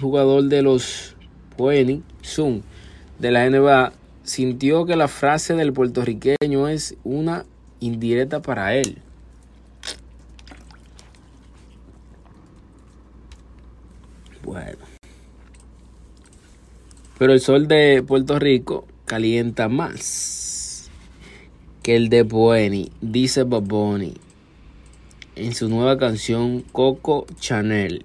jugador de los Phoenix Sun de la NBA, sintió que la frase del puertorriqueño es una indirecta para él. Bueno. Pero el sol de Puerto Rico calienta más que el de Bueni, dice Baboni en su nueva canción Coco Chanel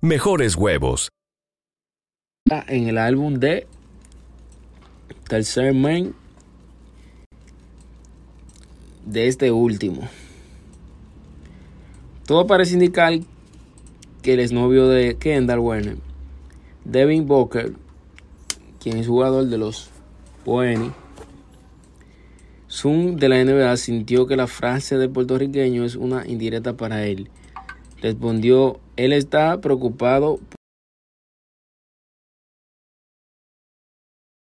mejores huevos. En el álbum de Tercer Main de este último. Todo parece indicar que el exnovio de Kendall Werner, Devin Booker, quien es jugador de los Phoenix Zoom de la NBA sintió que la frase del puertorriqueño es una indirecta para él. Respondió, él está preocupado